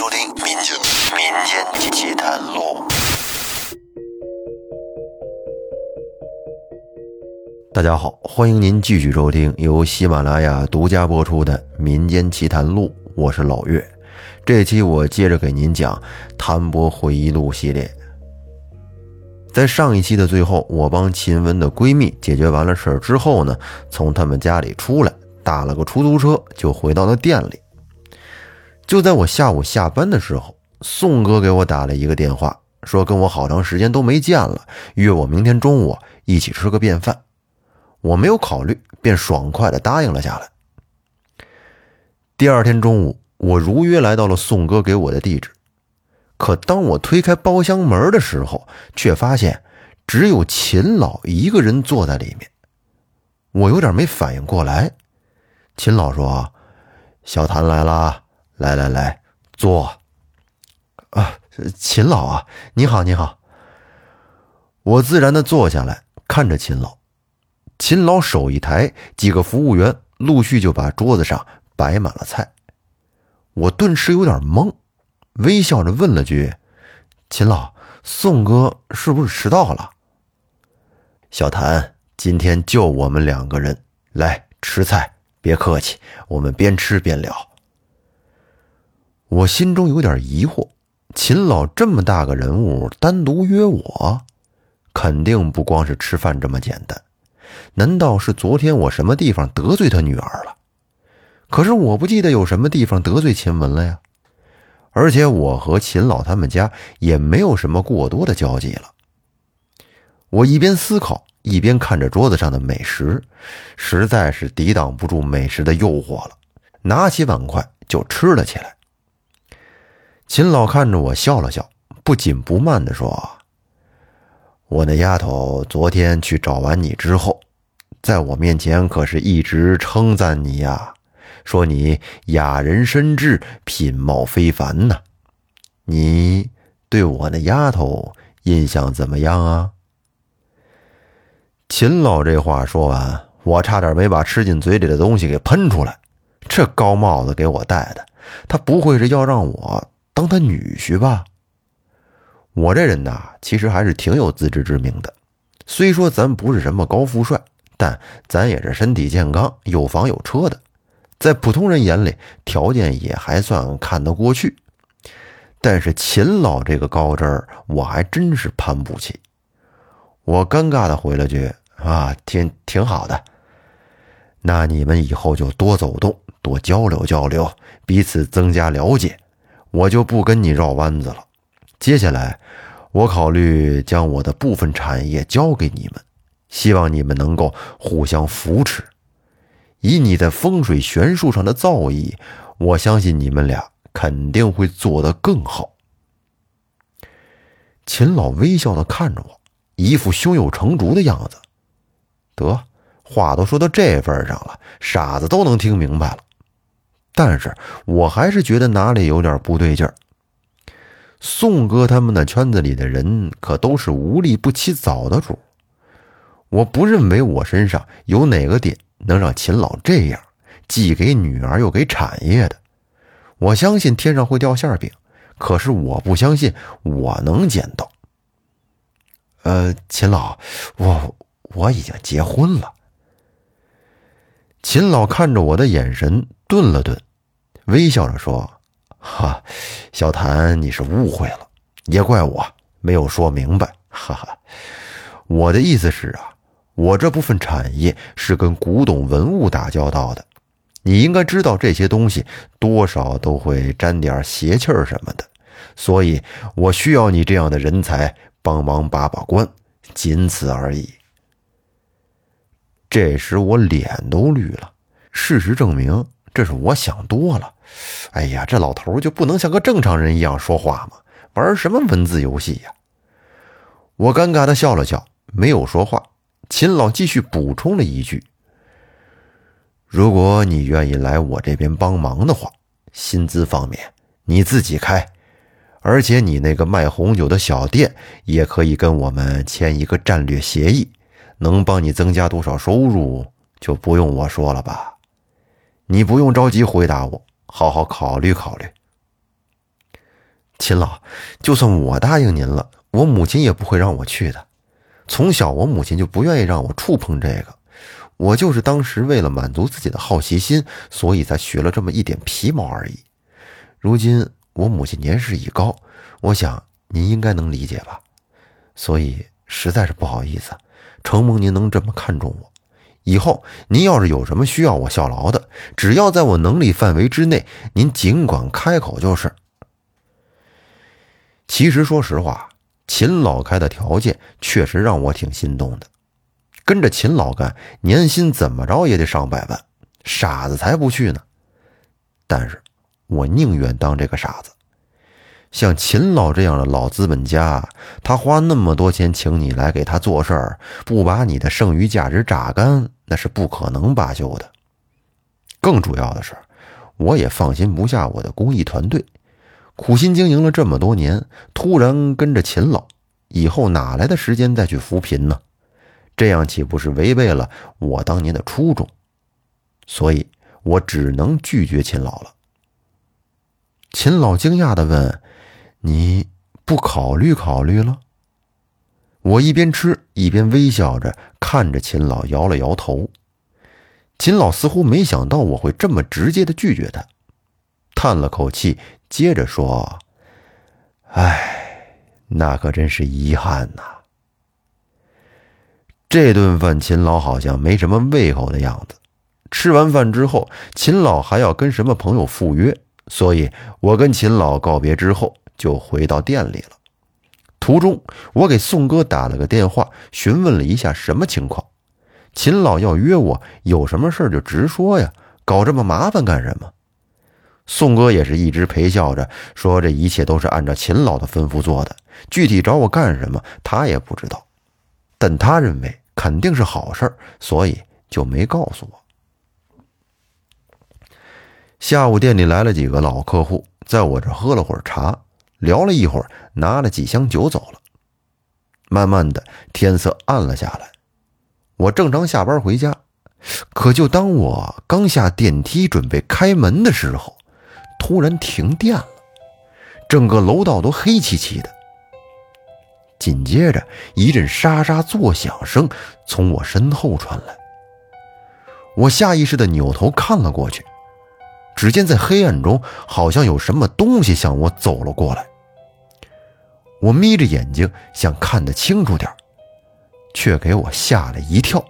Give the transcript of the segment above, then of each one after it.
收听《民间民间奇谈录》。大家好，欢迎您继续收听由喜马拉雅独家播出的《民间奇谈录》，我是老岳。这期我接着给您讲《谭博回忆录》系列。在上一期的最后，我帮秦雯的闺蜜解决完了事儿之后呢，从他们家里出来，打了个出租车，就回到了店里。就在我下午下班的时候，宋哥给我打了一个电话，说跟我好长时间都没见了，约我明天中午一起吃个便饭。我没有考虑，便爽快地答应了下来。第二天中午，我如约来到了宋哥给我的地址。可当我推开包厢门的时候，却发现只有秦老一个人坐在里面。我有点没反应过来。秦老说：“小谭来了，来来来，坐。”啊，秦老啊，你好，你好。我自然的坐下来，看着秦老。秦老手一抬，几个服务员陆续就把桌子上摆满了菜。我顿时有点懵。微笑着问了句：“秦老，宋哥是不是迟到了？”小谭，今天就我们两个人来吃菜，别客气，我们边吃边聊。我心中有点疑惑，秦老这么大个人物，单独约我，肯定不光是吃饭这么简单。难道是昨天我什么地方得罪他女儿了？可是我不记得有什么地方得罪秦雯了呀。而且我和秦老他们家也没有什么过多的交集了。我一边思考，一边看着桌子上的美食，实在是抵挡不住美食的诱惑了，拿起碗筷就吃了起来。秦老看着我笑了笑，不紧不慢地说：“我那丫头昨天去找完你之后，在我面前可是一直称赞你呀。”说你雅人深知，品貌非凡呐。你对我那丫头印象怎么样啊？秦老这话说完，我差点没把吃进嘴里的东西给喷出来。这高帽子给我戴的，他不会是要让我当他女婿吧？我这人呐，其实还是挺有自知之明的。虽说咱不是什么高富帅，但咱也是身体健康、有房有车的。在普通人眼里，条件也还算看得过去，但是秦老这个高枝儿，我还真是攀不起。我尴尬的回了句：“啊，挺挺好的。”那你们以后就多走动，多交流交流，彼此增加了解。我就不跟你绕弯子了。接下来，我考虑将我的部分产业交给你们，希望你们能够互相扶持。以你在风水玄术上的造诣，我相信你们俩肯定会做得更好。秦老微笑的看着我，一副胸有成竹的样子。得，话都说到这份上了，傻子都能听明白了。但是我还是觉得哪里有点不对劲儿。宋哥他们那圈子里的人可都是无利不起早的主，我不认为我身上有哪个点。能让秦老这样，既给女儿又给产业的，我相信天上会掉馅饼，可是我不相信我能捡到。呃，秦老，我我已经结婚了。秦老看着我的眼神顿了顿，微笑着说：“哈，小谭，你是误会了，也怪我没有说明白。哈哈，我的意思是啊。”我这部分产业是跟古董文物打交道的，你应该知道这些东西多少都会沾点邪气儿什么的，所以我需要你这样的人才帮忙把把关，仅此而已。这时我脸都绿了，事实证明这是我想多了。哎呀，这老头就不能像个正常人一样说话吗？玩什么文字游戏呀？我尴尬的笑了笑，没有说话。秦老继续补充了一句：“如果你愿意来我这边帮忙的话，薪资方面你自己开，而且你那个卖红酒的小店也可以跟我们签一个战略协议，能帮你增加多少收入就不用我说了吧？你不用着急回答我，好好考虑考虑。”秦老，就算我答应您了，我母亲也不会让我去的。从小我母亲就不愿意让我触碰这个，我就是当时为了满足自己的好奇心，所以才学了这么一点皮毛而已。如今我母亲年事已高，我想您应该能理解吧。所以实在是不好意思，承蒙您能这么看重我。以后您要是有什么需要我效劳的，只要在我能力范围之内，您尽管开口就是。其实说实话，秦老开的条件确实让我挺心动的。跟着秦老干，年薪怎么着也得上百万，傻子才不去呢。但是，我宁愿当这个傻子。像秦老这样的老资本家，他花那么多钱请你来给他做事儿，不把你的剩余价值榨干，那是不可能罢休的。更主要的是，我也放心不下我的公益团队，苦心经营了这么多年，突然跟着秦老，以后哪来的时间再去扶贫呢？这样岂不是违背了我当年的初衷？所以我只能拒绝秦老了。秦老惊讶地问。你不考虑考虑了？我一边吃一边微笑着看着秦老，摇了摇头。秦老似乎没想到我会这么直接的拒绝他，叹了口气，接着说：“哎，那可真是遗憾呐。”这顿饭秦老好像没什么胃口的样子。吃完饭之后，秦老还要跟什么朋友赴约，所以我跟秦老告别之后。就回到店里了。途中，我给宋哥打了个电话，询问了一下什么情况。秦老要约我，有什么事就直说呀，搞这么麻烦干什么？宋哥也是一直陪笑着说：“这一切都是按照秦老的吩咐做的，具体找我干什么，他也不知道。但他认为肯定是好事，所以就没告诉我。”下午店里来了几个老客户，在我这喝了会儿茶。聊了一会儿，拿了几箱酒走了。慢慢的，天色暗了下来。我正常下班回家，可就当我刚下电梯准备开门的时候，突然停电了，整个楼道都黑漆漆的。紧接着，一阵沙沙作响声从我身后传来。我下意识的扭头看了过去，只见在黑暗中，好像有什么东西向我走了过来。我眯着眼睛想看得清楚点却给我吓了一跳。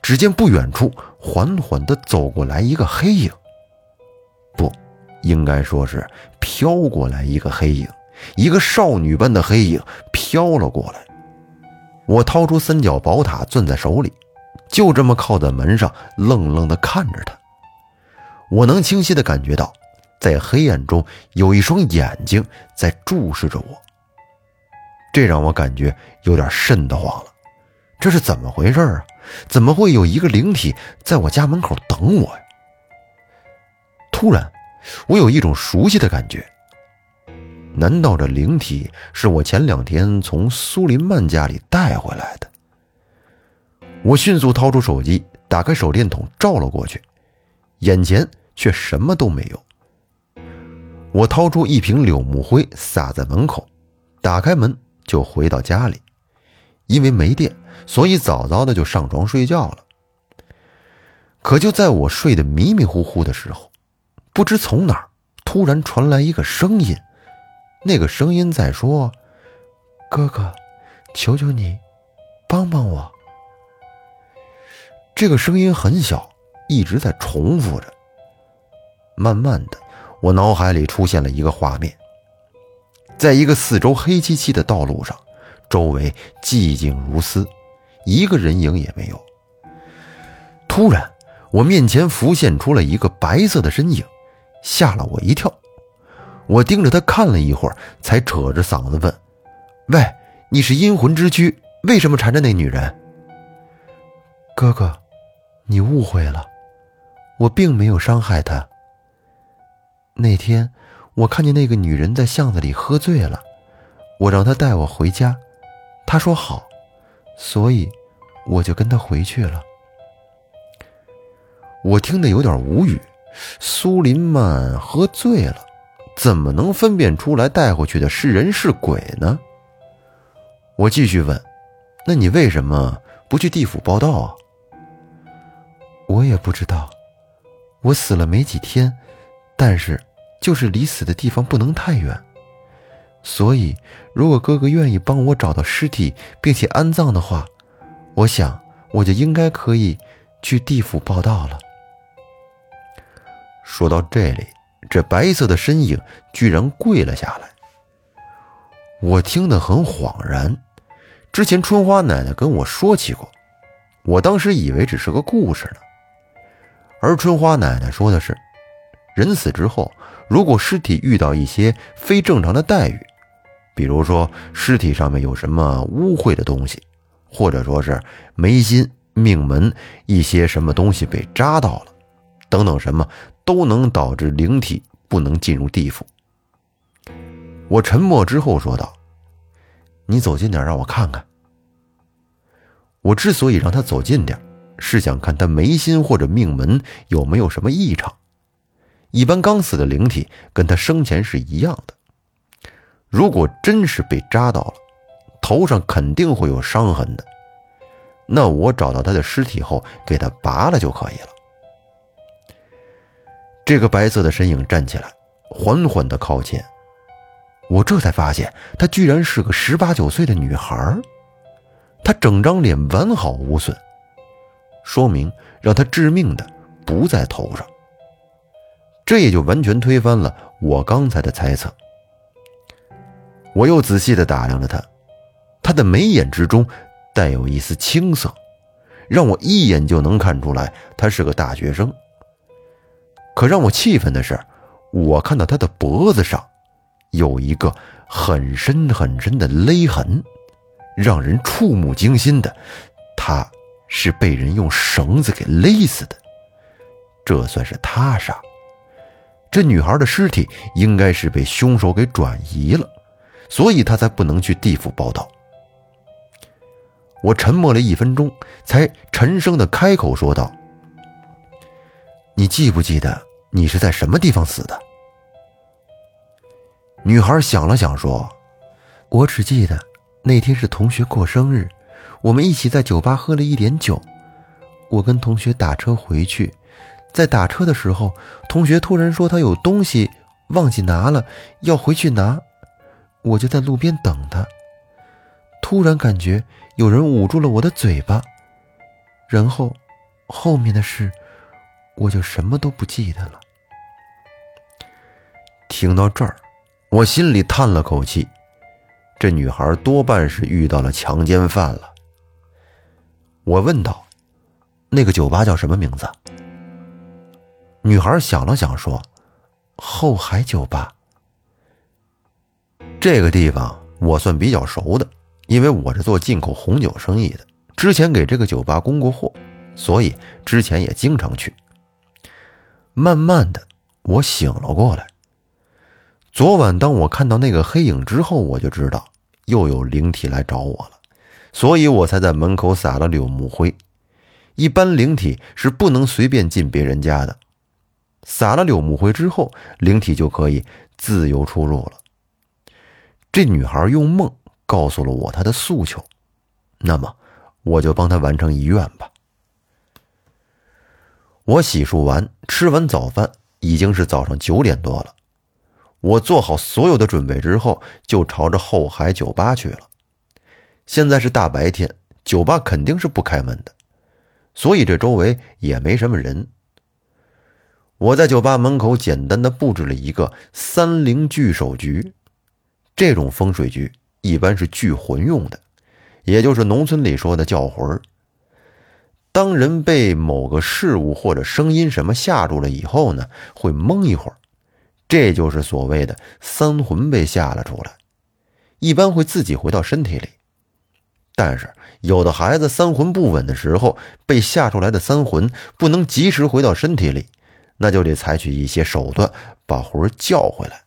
只见不远处缓缓地走过来一个黑影，不，应该说是飘过来一个黑影，一个少女般的黑影飘了过来。我掏出三角宝塔攥在手里，就这么靠在门上，愣愣地看着他。我能清晰地感觉到，在黑暗中有一双眼睛在注视着我。这让我感觉有点瘆得慌了，这是怎么回事啊？怎么会有一个灵体在我家门口等我呀？突然，我有一种熟悉的感觉，难道这灵体是我前两天从苏林曼家里带回来的？我迅速掏出手机，打开手电筒照了过去，眼前却什么都没有。我掏出一瓶柳木灰撒在门口，打开门。就回到家里，因为没电，所以早早的就上床睡觉了。可就在我睡得迷迷糊糊的时候，不知从哪儿突然传来一个声音，那个声音在说：“哥哥，求求你，帮帮我。”这个声音很小，一直在重复着。慢慢的，我脑海里出现了一个画面。在一个四周黑漆漆的道路上，周围寂静如斯，一个人影也没有。突然，我面前浮现出了一个白色的身影，吓了我一跳。我盯着他看了一会儿，才扯着嗓子问：“喂，你是阴魂之躯，为什么缠着那女人？”哥哥，你误会了，我并没有伤害她。那天。我看见那个女人在巷子里喝醉了，我让她带我回家，她说好，所以我就跟她回去了。我听得有点无语，苏林曼喝醉了，怎么能分辨出来带回去的是人是鬼呢？我继续问：“那你为什么不去地府报道啊？”我也不知道，我死了没几天，但是就是离死的地方不能太远，所以如果哥哥愿意帮我找到尸体并且安葬的话，我想我就应该可以去地府报道了。说到这里，这白色的身影居然跪了下来。我听得很恍然，之前春花奶奶跟我说起过，我当时以为只是个故事呢。而春花奶奶说的是，人死之后，如果尸体遇到一些非正常的待遇，比如说尸体上面有什么污秽的东西，或者说是眉心、命门一些什么东西被扎到了，等等什么，都能导致灵体不能进入地府。我沉默之后说道：“你走近点，让我看看。”我之所以让他走近点。是想看他眉心或者命门有没有什么异常。一般刚死的灵体跟他生前是一样的。如果真是被扎到了，头上肯定会有伤痕的。那我找到他的尸体后，给他拔了就可以了。这个白色的身影站起来，缓缓地靠前。我这才发现，她居然是个十八九岁的女孩。她整张脸完好无损。说明让他致命的不在头上，这也就完全推翻了我刚才的猜测。我又仔细的打量着他，他的眉眼之中带有一丝青涩，让我一眼就能看出来他是个大学生。可让我气愤的是，我看到他的脖子上有一个很深很深的勒痕，让人触目惊心的，他。是被人用绳子给勒死的，这算是他杀。这女孩的尸体应该是被凶手给转移了，所以他才不能去地府报道。我沉默了一分钟，才沉声的开口说道：“你记不记得你是在什么地方死的？”女孩想了想说：“我只记得那天是同学过生日。”我们一起在酒吧喝了一点酒，我跟同学打车回去，在打车的时候，同学突然说他有东西忘记拿了，要回去拿，我就在路边等他。突然感觉有人捂住了我的嘴巴，然后后面的事我就什么都不记得了。听到这儿，我心里叹了口气，这女孩多半是遇到了强奸犯了。我问道：“那个酒吧叫什么名字？”女孩想了想说：“后海酒吧。”这个地方我算比较熟的，因为我是做进口红酒生意的，之前给这个酒吧供过货，所以之前也经常去。慢慢的，我醒了过来。昨晚当我看到那个黑影之后，我就知道又有灵体来找我了。所以我才在门口撒了柳木灰。一般灵体是不能随便进别人家的。撒了柳木灰之后，灵体就可以自由出入了。这女孩用梦告诉了我她的诉求，那么我就帮她完成遗愿吧。我洗漱完，吃完早饭，已经是早上九点多了。我做好所有的准备之后，就朝着后海酒吧去了。现在是大白天，酒吧肯定是不开门的，所以这周围也没什么人。我在酒吧门口简单的布置了一个三灵聚首局，这种风水局一般是聚魂用的，也就是农村里说的叫魂。当人被某个事物或者声音什么吓住了以后呢，会懵一会儿，这就是所谓的三魂被吓了出来，一般会自己回到身体里。但是有的孩子三魂不稳的时候，被吓出来的三魂不能及时回到身体里，那就得采取一些手段把魂叫回来。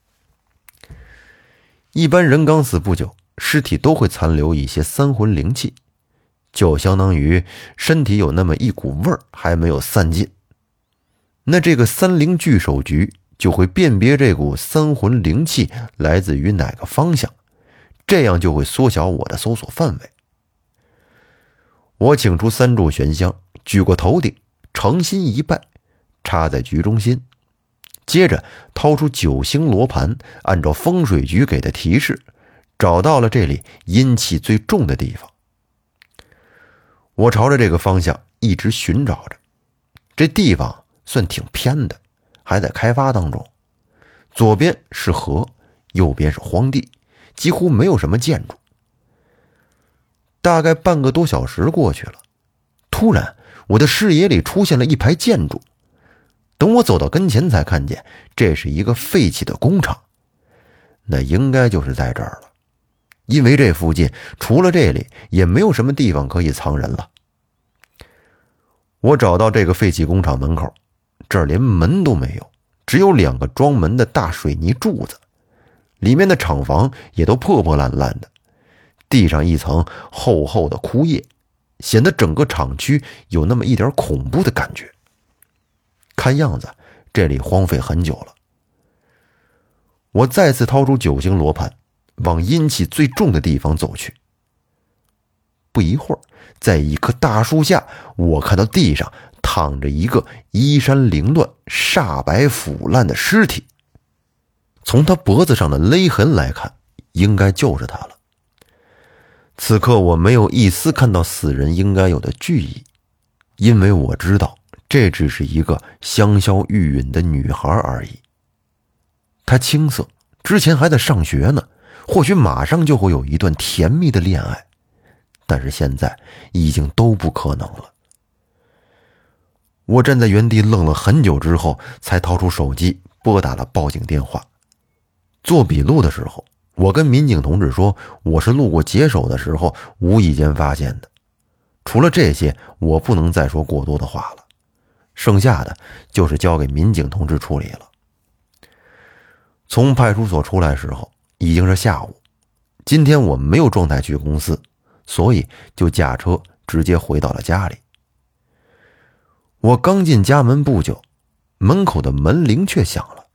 一般人刚死不久，尸体都会残留一些三魂灵气，就相当于身体有那么一股味儿还没有散尽。那这个三灵聚首局就会辨别这股三魂灵气来自于哪个方向，这样就会缩小我的搜索范围。我请出三炷玄香，举过头顶，诚心一拜，插在局中心。接着掏出九星罗盘，按照风水局给的提示，找到了这里阴气最重的地方。我朝着这个方向一直寻找着，这地方算挺偏的，还在开发当中。左边是河，右边是荒地，几乎没有什么建筑。大概半个多小时过去了，突然我的视野里出现了一排建筑。等我走到跟前，才看见这是一个废弃的工厂。那应该就是在这儿了。因为这附近除了这里，也没有什么地方可以藏人了。我找到这个废弃工厂门口，这儿连门都没有，只有两个装门的大水泥柱子，里面的厂房也都破破烂烂的，地上一层厚厚的枯叶，显得整个厂区有那么一点恐怖的感觉。看样子这里荒废很久了。我再次掏出九星罗盘。往阴气最重的地方走去。不一会儿，在一棵大树下，我看到地上躺着一个衣衫凌乱、煞白腐烂的尸体。从他脖子上的勒痕来看，应该就是他了。此刻我没有一丝看到死人应该有的惧意，因为我知道这只是一个香消玉殒的女孩而已。她青涩，之前还在上学呢。或许马上就会有一段甜蜜的恋爱，但是现在已经都不可能了。我站在原地愣了很久之后，才掏出手机拨打了报警电话。做笔录的时候，我跟民警同志说，我是路过解手的时候无意间发现的。除了这些，我不能再说过多的话了。剩下的就是交给民警同志处理了。从派出所出来时候。已经是下午，今天我没有状态去公司，所以就驾车直接回到了家里。我刚进家门不久，门口的门铃却响了。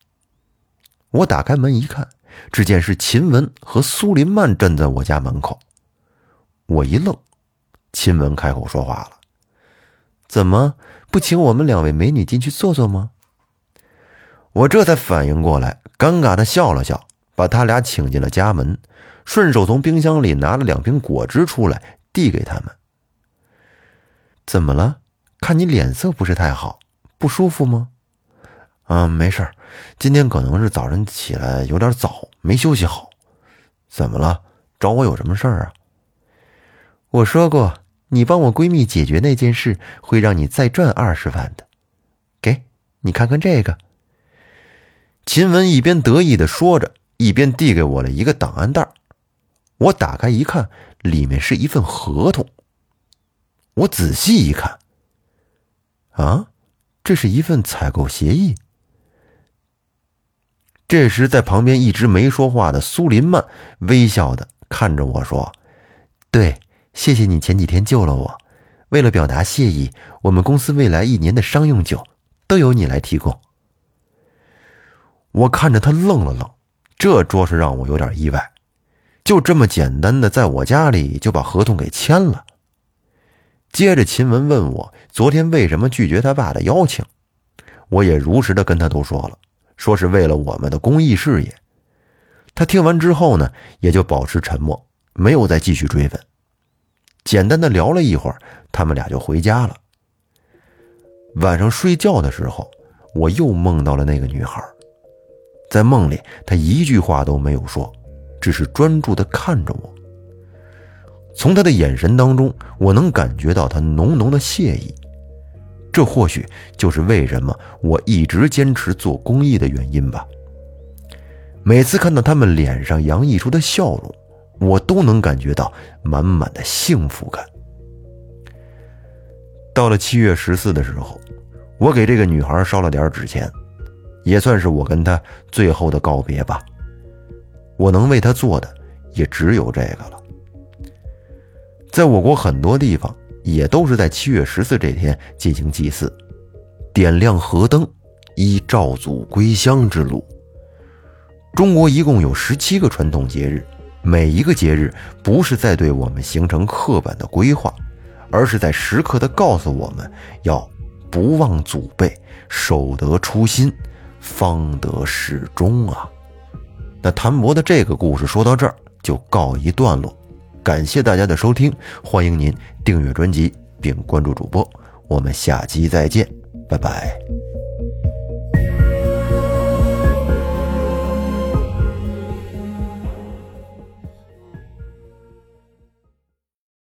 我打开门一看，只见是秦文和苏林曼站在我家门口。我一愣，秦文开口说话了：“怎么不请我们两位美女进去坐坐吗？”我这才反应过来，尴尬的笑了笑。把他俩请进了家门，顺手从冰箱里拿了两瓶果汁出来，递给他们。怎么了？看你脸色不是太好，不舒服吗？啊，没事今天可能是早晨起来有点早，没休息好。怎么了？找我有什么事儿啊？我说过，你帮我闺蜜解决那件事，会让你再赚二十万的。给你看看这个。秦雯一边得意的说着。一边递给我了一个档案袋我打开一看，里面是一份合同。我仔细一看，啊，这是一份采购协议。这时，在旁边一直没说话的苏林曼微笑的看着我说：“对，谢谢你前几天救了我。为了表达谢意，我们公司未来一年的商用酒都由你来提供。”我看着他愣了愣。这着实让我有点意外，就这么简单的在我家里就把合同给签了。接着秦雯问我昨天为什么拒绝他爸的邀请，我也如实的跟他都说了，说是为了我们的公益事业。他听完之后呢，也就保持沉默，没有再继续追问。简单的聊了一会儿，他们俩就回家了。晚上睡觉的时候，我又梦到了那个女孩。在梦里，她一句话都没有说，只是专注地看着我。从他的眼神当中，我能感觉到他浓浓的谢意。这或许就是为什么我一直坚持做公益的原因吧。每次看到他们脸上洋溢出的笑容，我都能感觉到满满的幸福感。到了七月十四的时候，我给这个女孩烧了点纸钱。也算是我跟她最后的告别吧。我能为她做的也只有这个了。在我国很多地方也都是在七月十四这天进行祭祀，点亮河灯，依赵祖归乡之路。中国一共有十七个传统节日，每一个节日不是在对我们形成刻板的规划，而是在时刻的告诉我们要不忘祖辈，守得初心，方得始终啊。那谭博的这个故事说到这儿就告一段落，感谢大家的收听，欢迎您订阅专辑并关注主播，我们下期再见，拜拜。